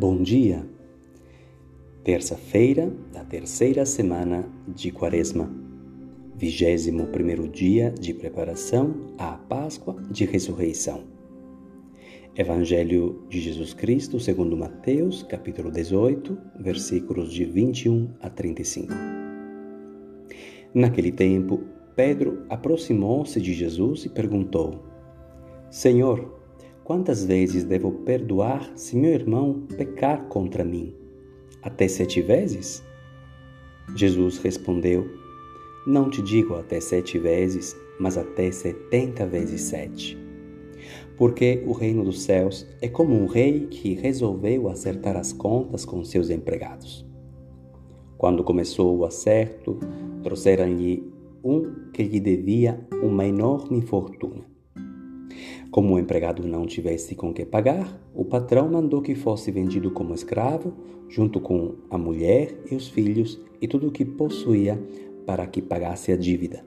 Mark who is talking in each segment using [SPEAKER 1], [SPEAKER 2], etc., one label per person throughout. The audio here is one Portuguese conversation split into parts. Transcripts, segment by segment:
[SPEAKER 1] Bom dia! Terça-feira da terceira semana de Quaresma, vigésimo primeiro dia de preparação à Páscoa de Ressurreição. Evangelho de Jesus Cristo segundo Mateus, capítulo 18, versículos de 21 a 35. Naquele tempo, Pedro aproximou-se de Jesus e perguntou: Senhor, Quantas vezes devo perdoar se meu irmão pecar contra mim? Até sete vezes? Jesus respondeu: Não te digo até sete vezes, mas até setenta vezes sete. Porque o reino dos céus é como um rei que resolveu acertar as contas com seus empregados. Quando começou o acerto, trouxeram-lhe um que lhe devia uma enorme fortuna. Como o empregado não tivesse com que pagar, o patrão mandou que fosse vendido como escravo, junto com a mulher e os filhos e tudo o que possuía, para que pagasse a dívida.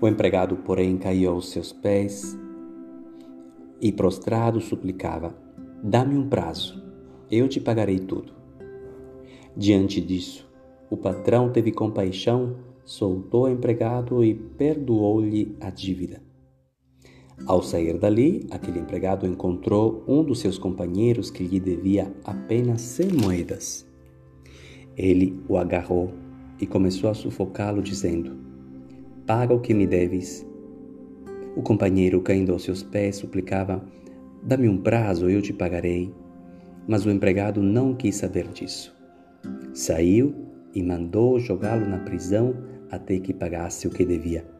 [SPEAKER 1] O empregado, porém, caiu aos seus pés e, prostrado, suplicava: Dá-me um prazo, eu te pagarei tudo. Diante disso, o patrão teve compaixão, soltou o empregado e perdoou-lhe a dívida. Ao sair dali, aquele empregado encontrou um dos seus companheiros que lhe devia apenas cem moedas. Ele o agarrou e começou a sufocá-lo, dizendo: Paga o que me deves. O companheiro, caindo aos seus pés, suplicava: Dá-me um prazo, eu te pagarei. Mas o empregado não quis saber disso. Saiu e mandou jogá-lo na prisão até que pagasse o que devia.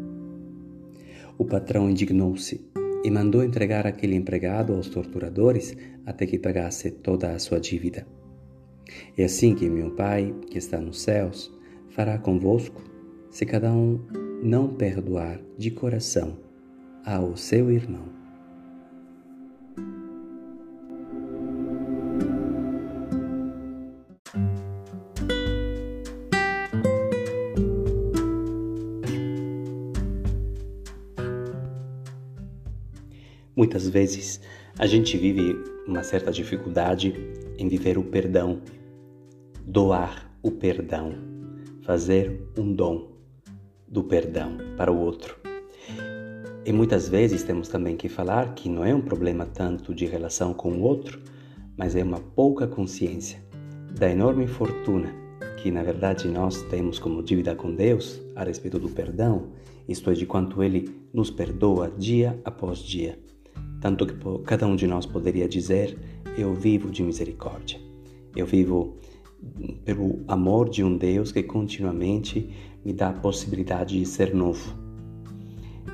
[SPEAKER 1] O patrão indignou-se e mandou entregar aquele empregado aos torturadores até que pagasse toda a sua dívida. É assim que meu Pai, que está nos céus, fará convosco, se cada um não perdoar de coração ao seu irmão. Muitas vezes a gente vive uma certa dificuldade em viver o perdão, doar o perdão, fazer um dom do perdão para o outro. E muitas vezes temos também que falar que não é um problema tanto de relação com o outro, mas é uma pouca consciência da enorme fortuna que na verdade nós temos como dívida com Deus a respeito do perdão, isto é, de quanto Ele nos perdoa dia após dia tanto que cada um de nós poderia dizer: Eu vivo de misericórdia. Eu vivo pelo amor de um Deus que continuamente me dá a possibilidade de ser novo.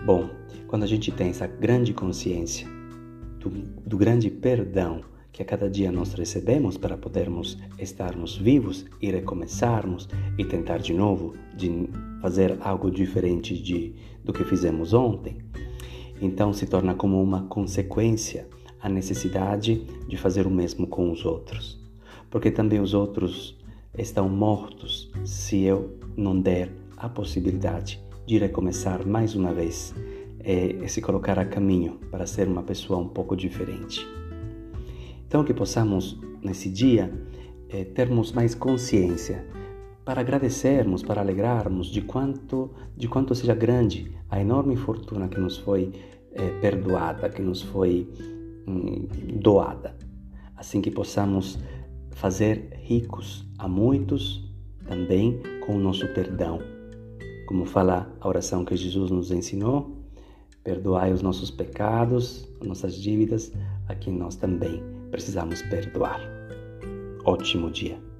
[SPEAKER 1] Bom, quando a gente tem essa grande consciência do, do grande perdão que a cada dia nós recebemos para podermos estarmos vivos e recomeçarmos e tentar de novo de fazer algo diferente de, do que fizemos ontem, então se torna como uma consequência a necessidade de fazer o mesmo com os outros. Porque também os outros estão mortos se eu não der a possibilidade de recomeçar mais uma vez e, se colocar a caminho para ser uma pessoa um pouco diferente. Então, que possamos nesse dia é, termos mais consciência para agradecermos, para alegrarmos de quanto, de quanto seja grande a enorme fortuna que nos foi é, perdoada, que nos foi hum, doada. Assim que possamos fazer ricos a muitos também com o nosso perdão. Como fala a oração que Jesus nos ensinou, perdoai os nossos pecados, as nossas dívidas, a quem nós também precisamos perdoar. Ótimo dia!